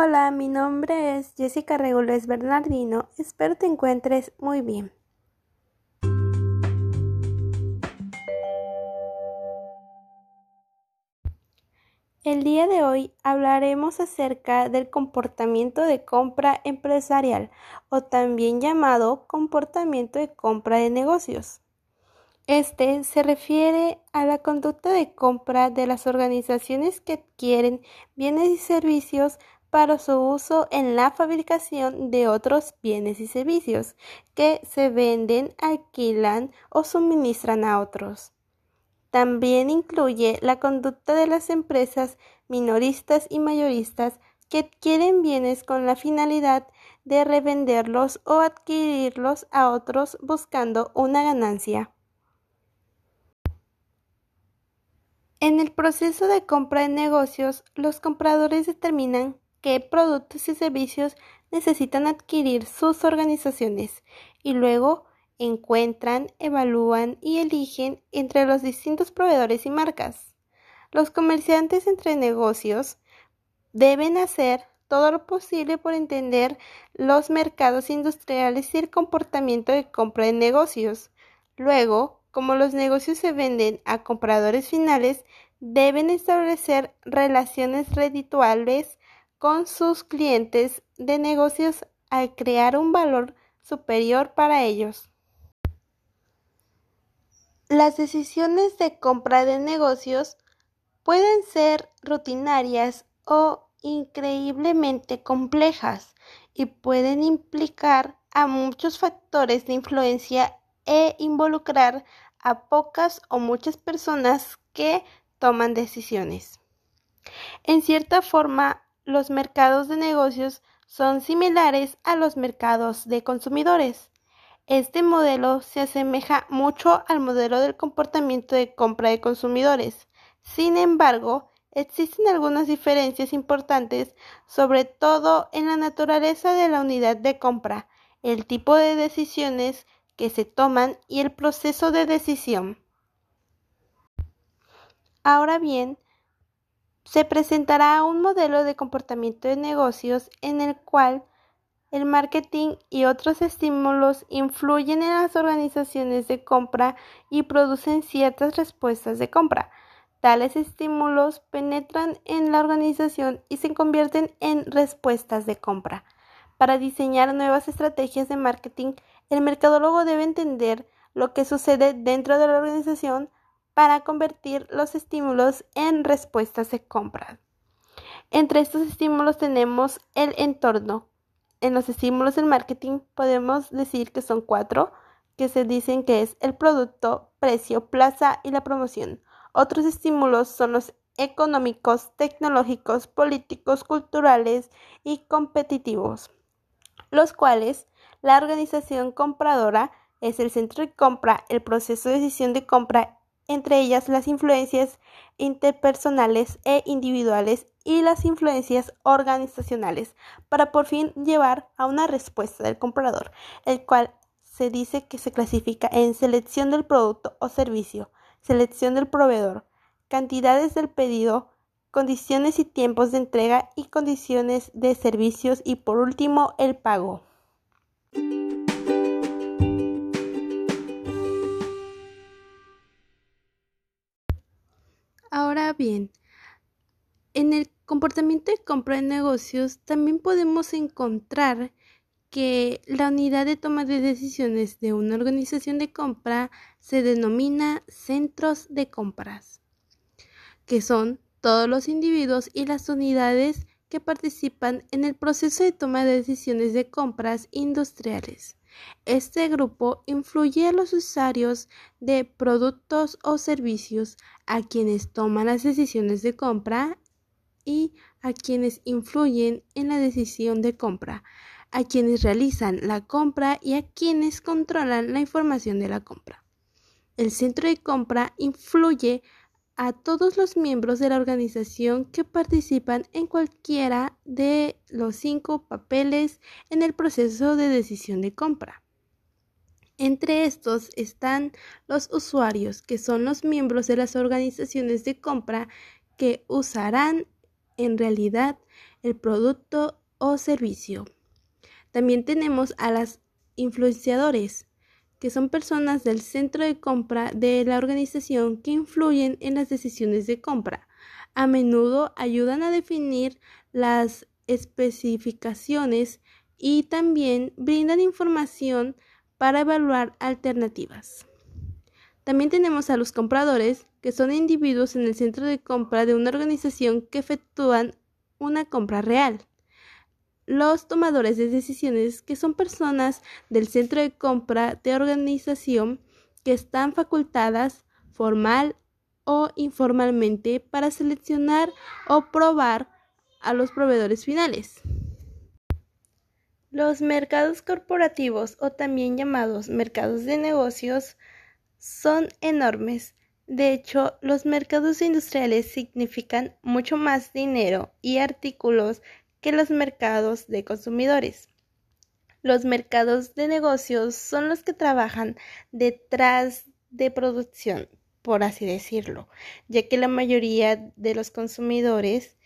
Hola, mi nombre es Jessica Regules Bernardino. Espero te encuentres muy bien. El día de hoy hablaremos acerca del comportamiento de compra empresarial o también llamado comportamiento de compra de negocios. Este se refiere a la conducta de compra de las organizaciones que adquieren bienes y servicios para su uso en la fabricación de otros bienes y servicios que se venden, alquilan o suministran a otros. También incluye la conducta de las empresas minoristas y mayoristas que adquieren bienes con la finalidad de revenderlos o adquirirlos a otros buscando una ganancia. En el proceso de compra de negocios, los compradores determinan qué productos y servicios necesitan adquirir sus organizaciones y luego encuentran, evalúan y eligen entre los distintos proveedores y marcas. Los comerciantes entre negocios deben hacer todo lo posible por entender los mercados industriales y el comportamiento de compra de negocios. Luego, como los negocios se venden a compradores finales, deben establecer relaciones redituales con sus clientes de negocios al crear un valor superior para ellos. Las decisiones de compra de negocios pueden ser rutinarias o increíblemente complejas y pueden implicar a muchos factores de influencia e involucrar a pocas o muchas personas que toman decisiones. En cierta forma, los mercados de negocios son similares a los mercados de consumidores. Este modelo se asemeja mucho al modelo del comportamiento de compra de consumidores. Sin embargo, existen algunas diferencias importantes, sobre todo en la naturaleza de la unidad de compra, el tipo de decisiones que se toman y el proceso de decisión. Ahora bien, se presentará un modelo de comportamiento de negocios en el cual el marketing y otros estímulos influyen en las organizaciones de compra y producen ciertas respuestas de compra. Tales estímulos penetran en la organización y se convierten en respuestas de compra. Para diseñar nuevas estrategias de marketing, el mercadólogo debe entender lo que sucede dentro de la organización para convertir los estímulos en respuestas de compra. Entre estos estímulos tenemos el entorno. En los estímulos del marketing podemos decir que son cuatro, que se dicen que es el producto, precio, plaza y la promoción. Otros estímulos son los económicos, tecnológicos, políticos, culturales y competitivos los cuales la organización compradora es el centro de compra, el proceso de decisión de compra, entre ellas las influencias interpersonales e individuales y las influencias organizacionales, para por fin llevar a una respuesta del comprador, el cual se dice que se clasifica en selección del producto o servicio, selección del proveedor, cantidades del pedido, condiciones y tiempos de entrega y condiciones de servicios y por último el pago. Ahora bien, en el comportamiento de compra de negocios también podemos encontrar que la unidad de toma de decisiones de una organización de compra se denomina centros de compras, que son todos los individuos y las unidades que participan en el proceso de toma de decisiones de compras industriales. Este grupo influye a los usuarios de productos o servicios, a quienes toman las decisiones de compra y a quienes influyen en la decisión de compra, a quienes realizan la compra y a quienes controlan la información de la compra. El centro de compra influye a todos los miembros de la organización que participan en cualquiera de los cinco papeles en el proceso de decisión de compra. Entre estos están los usuarios, que son los miembros de las organizaciones de compra que usarán en realidad el producto o servicio. También tenemos a las influenciadores, que son personas del centro de compra de la organización que influyen en las decisiones de compra. A menudo ayudan a definir las especificaciones y también brindan información para evaluar alternativas. También tenemos a los compradores, que son individuos en el centro de compra de una organización que efectúan una compra real. Los tomadores de decisiones, que son personas del centro de compra de organización que están facultadas formal o informalmente para seleccionar o probar a los proveedores finales. Los mercados corporativos o también llamados mercados de negocios son enormes. De hecho, los mercados industriales significan mucho más dinero y artículos que los mercados de consumidores. Los mercados de negocios son los que trabajan detrás de producción, por así decirlo, ya que la mayoría de los consumidores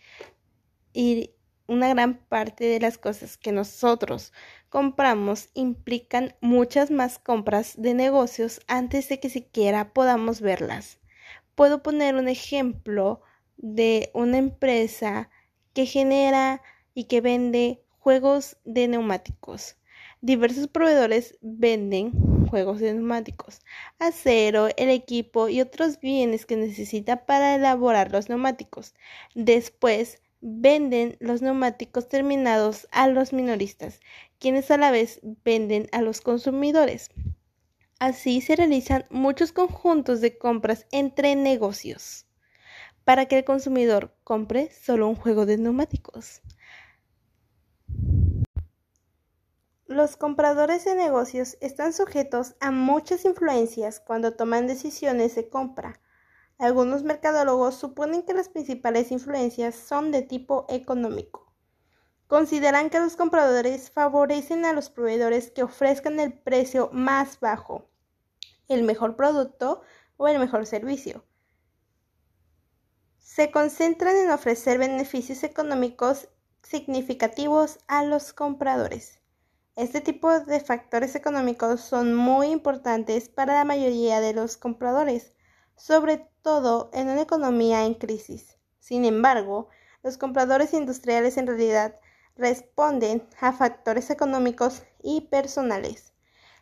y una gran parte de las cosas que nosotros compramos implican muchas más compras de negocios antes de que siquiera podamos verlas. Puedo poner un ejemplo de una empresa que genera y que vende juegos de neumáticos. Diversos proveedores venden juegos de neumáticos, acero, el equipo y otros bienes que necesita para elaborar los neumáticos. Después venden los neumáticos terminados a los minoristas, quienes a la vez venden a los consumidores. Así se realizan muchos conjuntos de compras entre negocios para que el consumidor compre solo un juego de neumáticos. Los compradores de negocios están sujetos a muchas influencias cuando toman decisiones de compra. Algunos mercadólogos suponen que las principales influencias son de tipo económico. Consideran que los compradores favorecen a los proveedores que ofrezcan el precio más bajo, el mejor producto o el mejor servicio. Se concentran en ofrecer beneficios económicos significativos a los compradores. Este tipo de factores económicos son muy importantes para la mayoría de los compradores, sobre todo en una economía en crisis. Sin embargo, los compradores industriales en realidad responden a factores económicos y personales.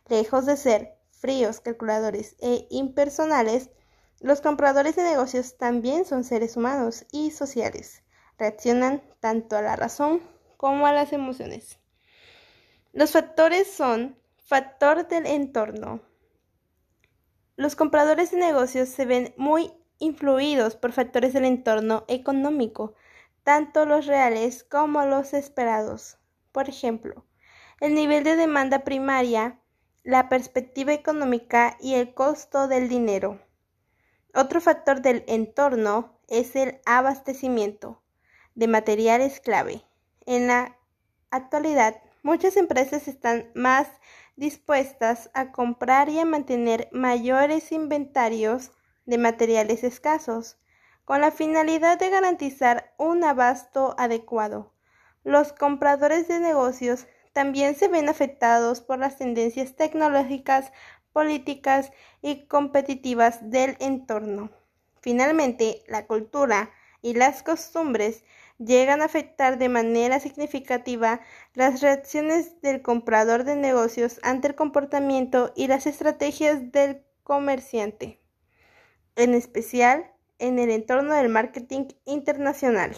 Lejos de ser fríos, calculadores e impersonales, los compradores de negocios también son seres humanos y sociales. Reaccionan tanto a la razón como a las emociones. Los factores son factor del entorno. Los compradores de negocios se ven muy influidos por factores del entorno económico, tanto los reales como los esperados. Por ejemplo, el nivel de demanda primaria, la perspectiva económica y el costo del dinero. Otro factor del entorno es el abastecimiento de materiales clave. En la actualidad, Muchas empresas están más dispuestas a comprar y a mantener mayores inventarios de materiales escasos, con la finalidad de garantizar un abasto adecuado. Los compradores de negocios también se ven afectados por las tendencias tecnológicas, políticas y competitivas del entorno. Finalmente, la cultura y las costumbres llegan a afectar de manera significativa las reacciones del comprador de negocios ante el comportamiento y las estrategias del comerciante, en especial en el entorno del marketing internacional.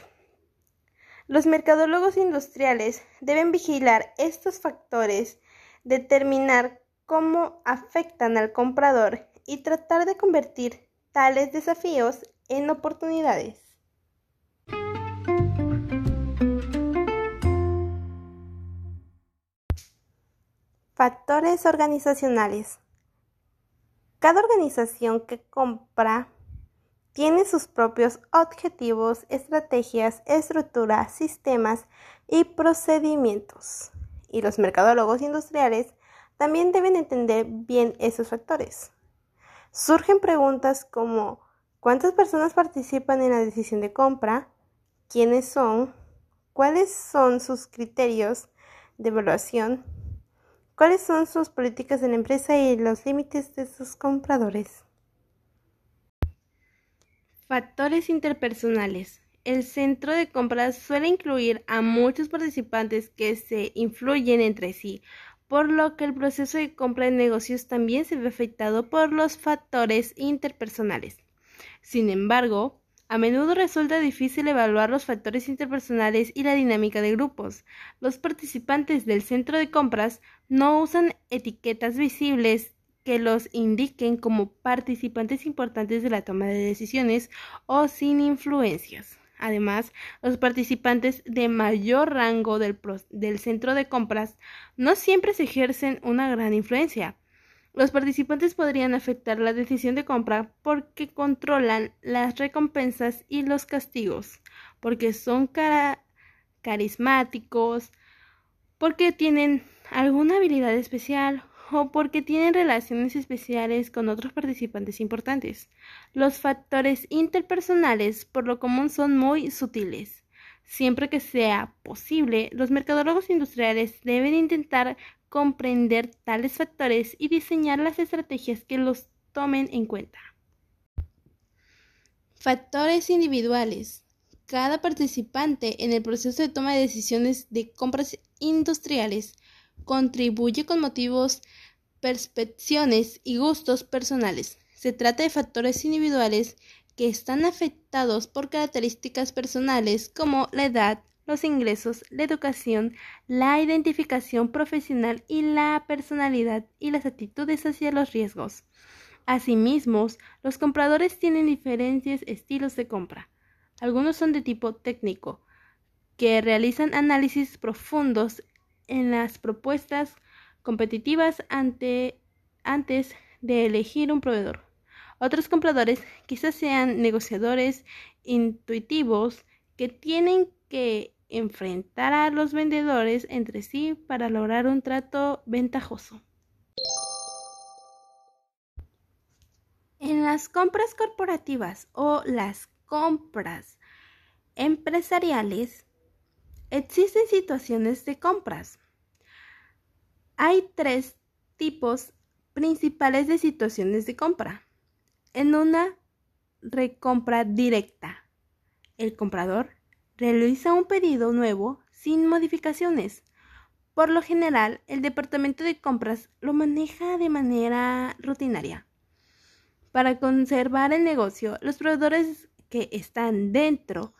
Los mercadólogos industriales deben vigilar estos factores, determinar cómo afectan al comprador y tratar de convertir tales desafíos en oportunidades. Factores organizacionales. Cada organización que compra tiene sus propios objetivos, estrategias, estructuras, sistemas y procedimientos. Y los mercadólogos industriales también deben entender bien esos factores. Surgen preguntas como ¿cuántas personas participan en la decisión de compra? ¿Quiénes son? cuáles son sus criterios de evaluación, cuáles son sus políticas de la empresa y los límites de sus compradores. Factores interpersonales. El centro de compras suele incluir a muchos participantes que se influyen entre sí, por lo que el proceso de compra de negocios también se ve afectado por los factores interpersonales. Sin embargo, a menudo resulta difícil evaluar los factores interpersonales y la dinámica de grupos. Los participantes del centro de compras no usan etiquetas visibles que los indiquen como participantes importantes de la toma de decisiones o sin influencias. Además, los participantes de mayor rango del, centro de compras no siempre se ejercen una gran influencia. Los participantes podrían afectar la decisión de compra porque controlan las recompensas y los castigos, porque son carismáticos, porque tienen alguna habilidad especial o porque tienen relaciones especiales con otros participantes importantes. Los factores interpersonales por lo común son muy sutiles. Siempre que sea posible, los mercadólogos industriales deben intentar comprender tales factores y diseñar las estrategias que los tomen en cuenta. Factores individuales. Cada participante en el proceso de toma de decisiones de compras industriales contribuye con motivos, percepciones y gustos personales. Se trata de factores individuales que están afectados por características personales como la edad, los ingresos, la educación, la identificación profesional y la personalidad y las actitudes hacia los riesgos. Asimismo, los compradores tienen diferentes estilos de compra. Algunos son de tipo técnico, que realizan análisis profundos en las propuestas competitivas ante, antes de elegir un proveedor. Otros compradores quizás sean negociadores intuitivos que tienen que enfrentar a los vendedores entre sí para lograr un trato ventajoso. En las compras corporativas o las compras empresariales, Existen situaciones de compras. Hay tres tipos principales de situaciones de compra. En una recompra directa, el comprador realiza un pedido nuevo sin modificaciones. Por lo general, el departamento de compras lo maneja de manera rutinaria. Para conservar el negocio, los proveedores que están dentro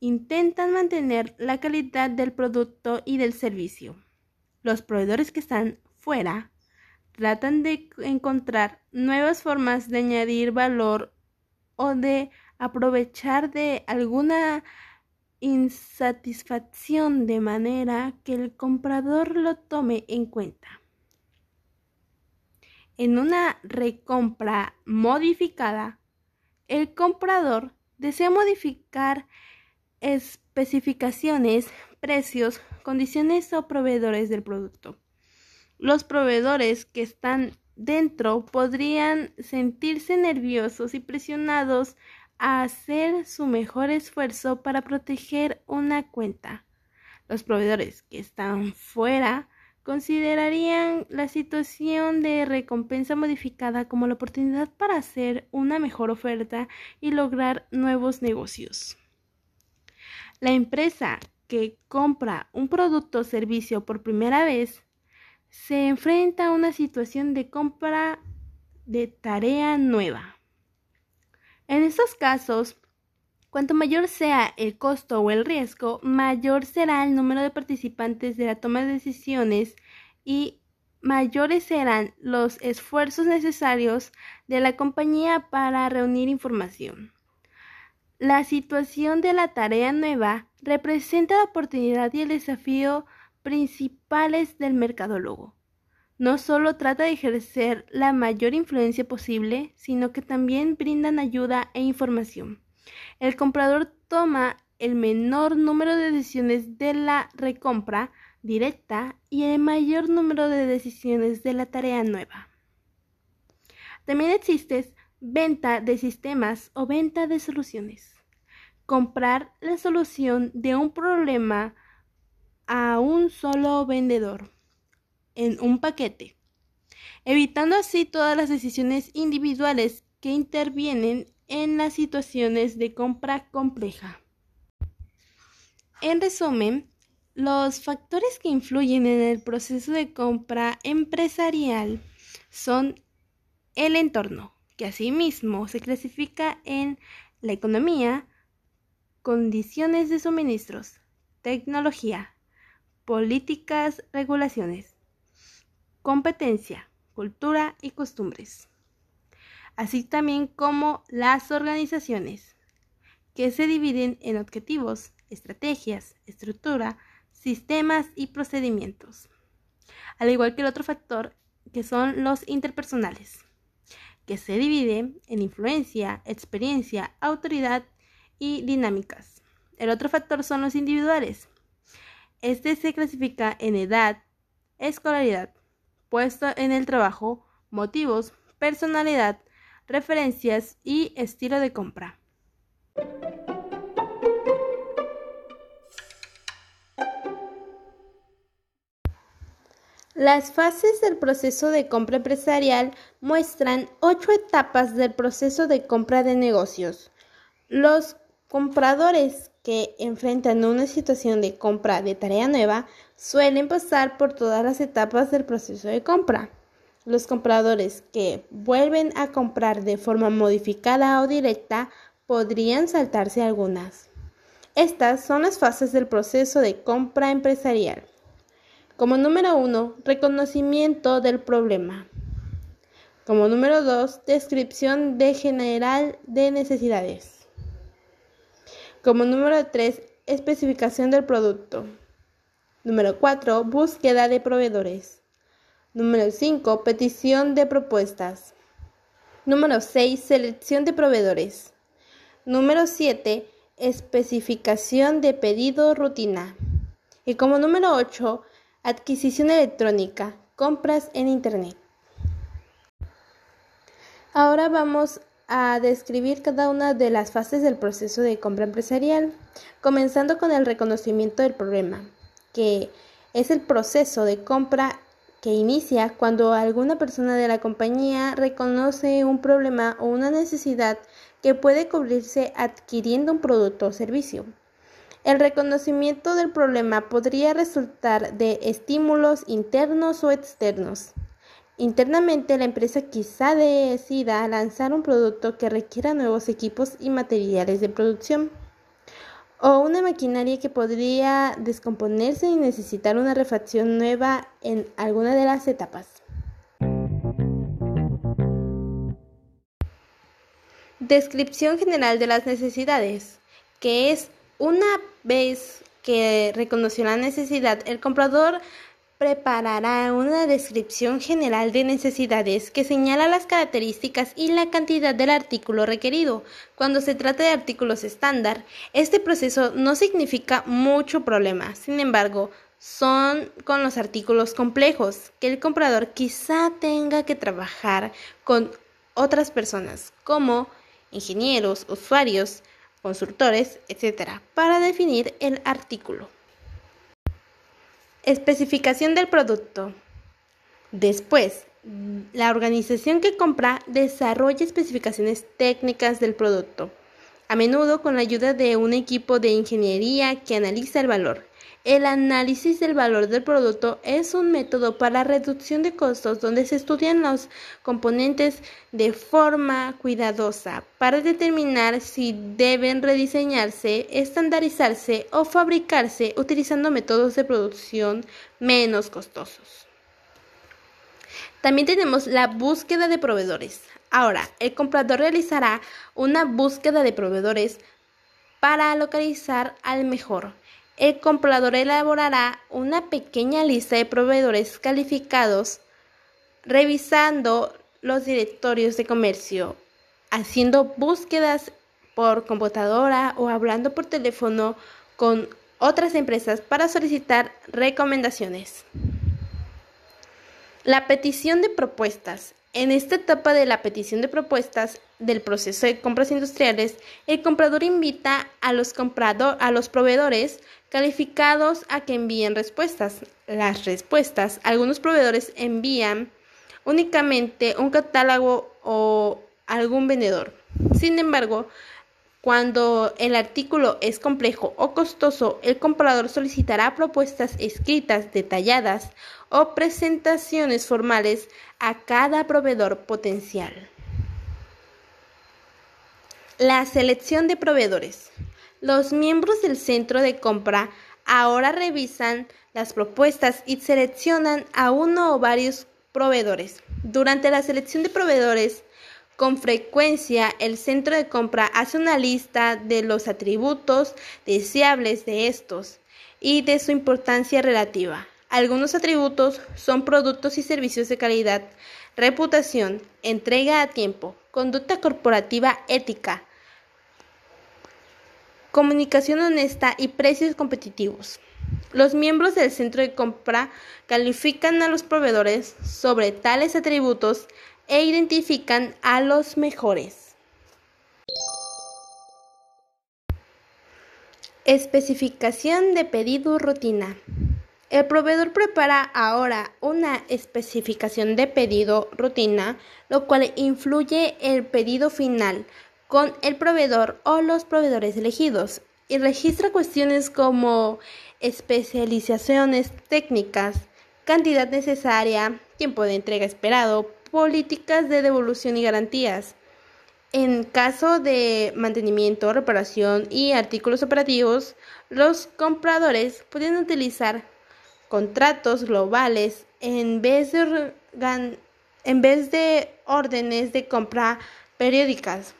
intentan mantener la calidad del producto y del servicio. Los proveedores que están fuera tratan de encontrar nuevas formas de añadir valor o de aprovechar de alguna insatisfacción de manera que el comprador lo tome en cuenta. En una recompra modificada, el comprador desea modificar especificaciones, precios, condiciones o proveedores del producto. Los proveedores que están dentro podrían sentirse nerviosos y presionados a hacer su mejor esfuerzo para proteger una cuenta. Los proveedores que están fuera considerarían la situación de recompensa modificada como la oportunidad para hacer una mejor oferta y lograr nuevos negocios. La empresa que compra un producto o servicio por primera vez se enfrenta a una situación de compra de tarea nueva. En estos casos, cuanto mayor sea el costo o el riesgo, mayor será el número de participantes de la toma de decisiones y mayores serán los esfuerzos necesarios de la compañía para reunir información. La situación de la tarea nueva representa la oportunidad y el desafío principales del mercadólogo. No solo trata de ejercer la mayor influencia posible, sino que también brindan ayuda e información. El comprador toma el menor número de decisiones de la recompra directa y el mayor número de decisiones de la tarea nueva. También existe venta de sistemas o venta de soluciones. comprar la solución de un problema a un solo vendedor en un paquete, evitando así todas las decisiones individuales que intervienen en las situaciones de compra compleja. En resumen, los factores que influyen en el proceso de compra empresarial son el entorno, que asimismo se clasifica en la economía, condiciones de suministros, tecnología, políticas, regulaciones, competencia, cultura y costumbres, así también como las organizaciones, que se dividen en objetivos, estrategias, estructura, sistemas y procedimientos, al igual que el otro factor que son los interpersonales, que se divide en influencia, experiencia, autoridad y dinámicas. El otro factor son los individuales. Este se clasifica en edad, escolaridad, puesto en el trabajo, motivos, personalidad, referencias y estilo de compra. Las fases del proceso de compra empresarial muestran ocho etapas del proceso de compra de negocios. Los compradores que enfrentan una situación de compra de tarea nueva suelen pasar por todas las etapas del proceso de compra. Los compradores que vuelven a comprar de forma modificada o directa podrían saltarse algunas. Estas son las fases del proceso de compra empresarial. Como número uno, reconocimiento del problema. Como número dos, descripción de general de necesidades. Como número 3, especificación del producto. Número 4, búsqueda de proveedores. Número 5, petición de propuestas. Número 6, selección de proveedores. Número 7, especificación de pedido rutina. Y como número 8, adquisición electrónica, compras en Internet. Ahora vamos a describir cada una de las fases del proceso de compra empresarial, comenzando con el reconocimiento del problema, que es el proceso de compra que inicia cuando alguna persona de la compañía reconoce un problema o una necesidad que puede cubrirse adquiriendo un producto o servicio. El reconocimiento del problema podría resultar de estímulos internos o externos. Internamente, la empresa quizá decida lanzar un producto que requiera nuevos equipos y materiales de producción o una maquinaria que podría descomponerse y necesitar una refacción nueva en alguna de las etapas. Descripción general de las necesidades, que es una vez que reconoció la necesidad, el comprador preparará una descripción general de necesidades que señala las características y la cantidad del artículo requerido. Cuando se trata de artículos estándar, este proceso no significa mucho problema. Sin embargo, son con los artículos complejos que el comprador quizá tenga que trabajar con otras personas como ingenieros, usuarios, consultores, etc., para definir el artículo. Especificación del producto. Después, la organización que compra desarrolla especificaciones técnicas del producto, a menudo con la ayuda de un equipo de ingeniería que analiza el valor. El análisis del valor del producto es un método para reducción de costos donde se estudian los componentes de forma cuidadosa para determinar si deben rediseñarse, estandarizarse o fabricarse utilizando métodos de producción menos costosos. También tenemos la búsqueda de proveedores. Ahora, el comprador realizará una búsqueda de proveedores para localizar al mejor el comprador elaborará una pequeña lista de proveedores calificados revisando los directorios de comercio, haciendo búsquedas por computadora o hablando por teléfono con otras empresas para solicitar recomendaciones. La petición de propuestas. En esta etapa de la petición de propuestas, del proceso de compras industriales, el comprador invita a los, a los proveedores calificados a que envíen respuestas. Las respuestas, algunos proveedores envían únicamente un catálogo o algún vendedor. Sin embargo, cuando el artículo es complejo o costoso, el comprador solicitará propuestas escritas detalladas o presentaciones formales a cada proveedor potencial. La selección de proveedores. Los miembros del centro de compra ahora revisan las propuestas y seleccionan a uno o varios proveedores. Durante la selección de proveedores, con frecuencia el centro de compra hace una lista de los atributos deseables de estos y de su importancia relativa. Algunos atributos son productos y servicios de calidad, reputación, entrega a tiempo, conducta corporativa ética, comunicación honesta y precios competitivos. Los miembros del centro de compra califican a los proveedores sobre tales atributos e identifican a los mejores. Especificación de pedido rutina. El proveedor prepara ahora una especificación de pedido rutina, lo cual influye el pedido final con el proveedor o los proveedores elegidos y registra cuestiones como especializaciones técnicas, cantidad necesaria, tiempo de entrega esperado, políticas de devolución y garantías. En caso de mantenimiento, reparación y artículos operativos, los compradores pueden utilizar contratos globales en vez de, en vez de órdenes de compra periódicas.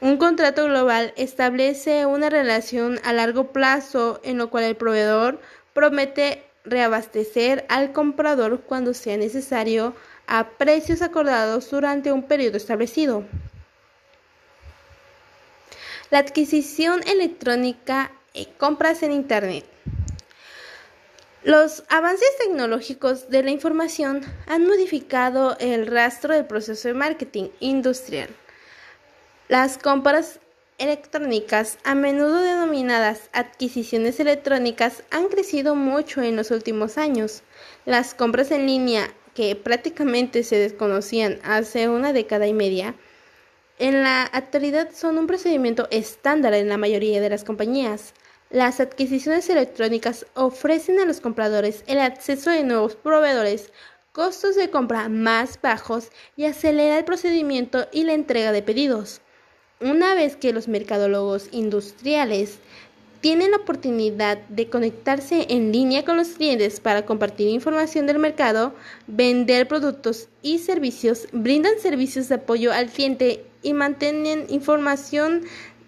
Un contrato global establece una relación a largo plazo en lo cual el proveedor promete reabastecer al comprador cuando sea necesario a precios acordados durante un periodo establecido. La adquisición electrónica y compras en Internet. Los avances tecnológicos de la información han modificado el rastro del proceso de marketing industrial. Las compras electrónicas, a menudo denominadas adquisiciones electrónicas, han crecido mucho en los últimos años. Las compras en línea, que prácticamente se desconocían hace una década y media, en la actualidad son un procedimiento estándar en la mayoría de las compañías. Las adquisiciones electrónicas ofrecen a los compradores el acceso de nuevos proveedores, costos de compra más bajos y acelera el procedimiento y la entrega de pedidos. Una vez que los mercadólogos industriales tienen la oportunidad de conectarse en línea con los clientes para compartir información del mercado, vender productos y servicios, brindan servicios de apoyo al cliente y mantienen información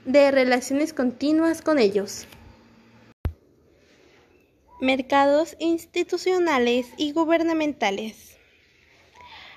de relaciones continuas con ellos. Mercados institucionales y gubernamentales.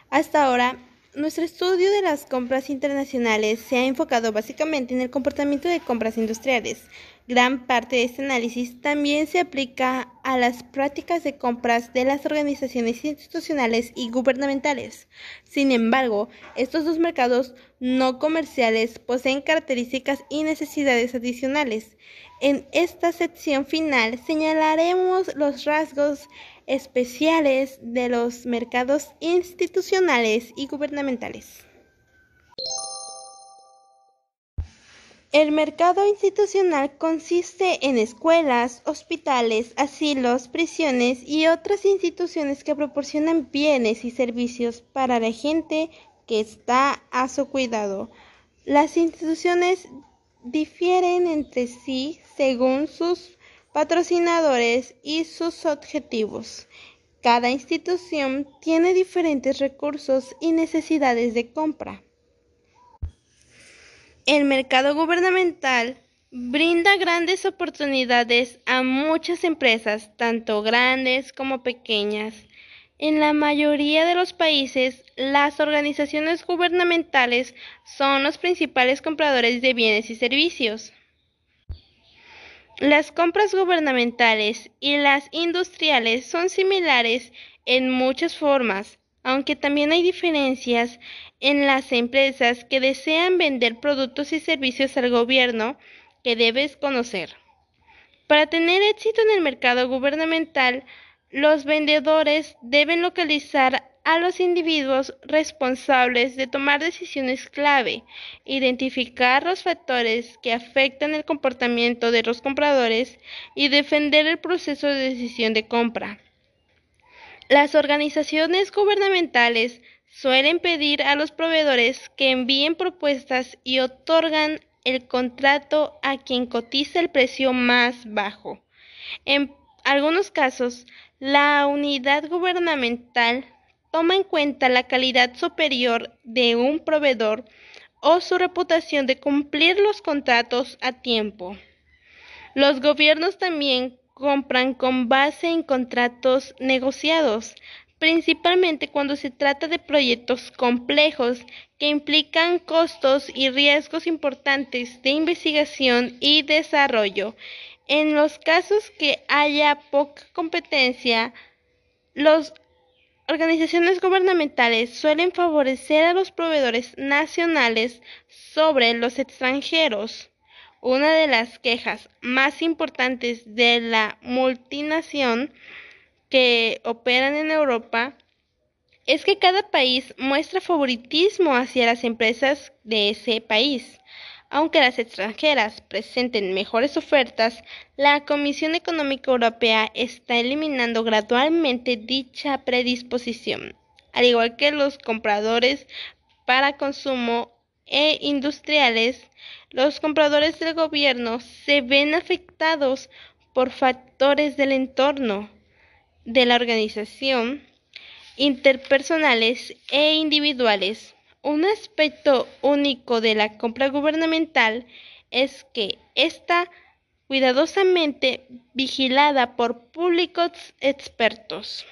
Hasta ahora, nuestro estudio de las compras internacionales se ha enfocado básicamente en el comportamiento de compras industriales. Gran parte de este análisis también se aplica a las prácticas de compras de las organizaciones institucionales y gubernamentales. Sin embargo, estos dos mercados no comerciales poseen características y necesidades adicionales. En esta sección final señalaremos los rasgos especiales de los mercados institucionales y gubernamentales. El mercado institucional consiste en escuelas, hospitales, asilos, prisiones y otras instituciones que proporcionan bienes y servicios para la gente que está a su cuidado. Las instituciones difieren entre sí según sus patrocinadores y sus objetivos. Cada institución tiene diferentes recursos y necesidades de compra. El mercado gubernamental brinda grandes oportunidades a muchas empresas, tanto grandes como pequeñas. En la mayoría de los países, las organizaciones gubernamentales son los principales compradores de bienes y servicios. Las compras gubernamentales y las industriales son similares en muchas formas, aunque también hay diferencias en las empresas que desean vender productos y servicios al gobierno que debes conocer. Para tener éxito en el mercado gubernamental, los vendedores deben localizar a los individuos responsables de tomar decisiones clave, identificar los factores que afectan el comportamiento de los compradores y defender el proceso de decisión de compra. Las organizaciones gubernamentales suelen pedir a los proveedores que envíen propuestas y otorgan el contrato a quien cotiza el precio más bajo. En algunos casos, la unidad gubernamental toma en cuenta la calidad superior de un proveedor o su reputación de cumplir los contratos a tiempo. Los gobiernos también compran con base en contratos negociados, principalmente cuando se trata de proyectos complejos que implican costos y riesgos importantes de investigación y desarrollo. En los casos que haya poca competencia, los organizaciones gubernamentales suelen favorecer a los proveedores nacionales sobre los extranjeros. Una de las quejas más importantes de la multinación que operan en Europa es que cada país muestra favoritismo hacia las empresas de ese país. Aunque las extranjeras presenten mejores ofertas, la Comisión Económica Europea está eliminando gradualmente dicha predisposición, al igual que los compradores para consumo e industriales, los compradores del gobierno se ven afectados por factores del entorno de la organización, interpersonales e individuales. Un aspecto único de la compra gubernamental es que está cuidadosamente vigilada por públicos expertos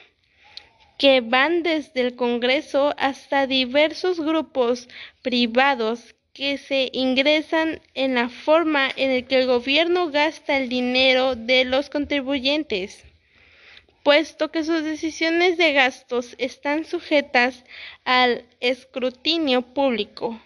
que van desde el Congreso hasta diversos grupos privados que se ingresan en la forma en que el gobierno gasta el dinero de los contribuyentes puesto que sus decisiones de gastos están sujetas al escrutinio público.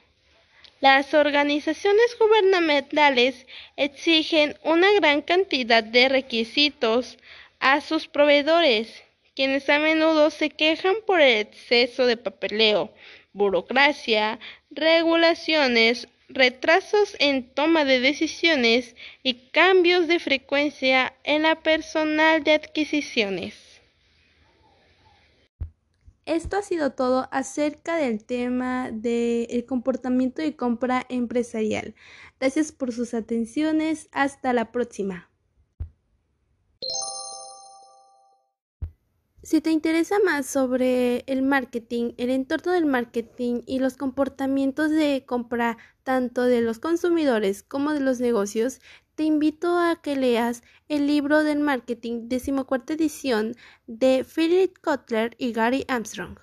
Las organizaciones gubernamentales exigen una gran cantidad de requisitos a sus proveedores, quienes a menudo se quejan por el exceso de papeleo, burocracia, regulaciones retrasos en toma de decisiones y cambios de frecuencia en la personal de adquisiciones. Esto ha sido todo acerca del tema del comportamiento de compra empresarial. Gracias por sus atenciones. Hasta la próxima. Si te interesa más sobre el marketing, el entorno del marketing y los comportamientos de compra tanto de los consumidores como de los negocios, te invito a que leas el libro del marketing decimocuarta edición de Philip Kotler y Gary Armstrong.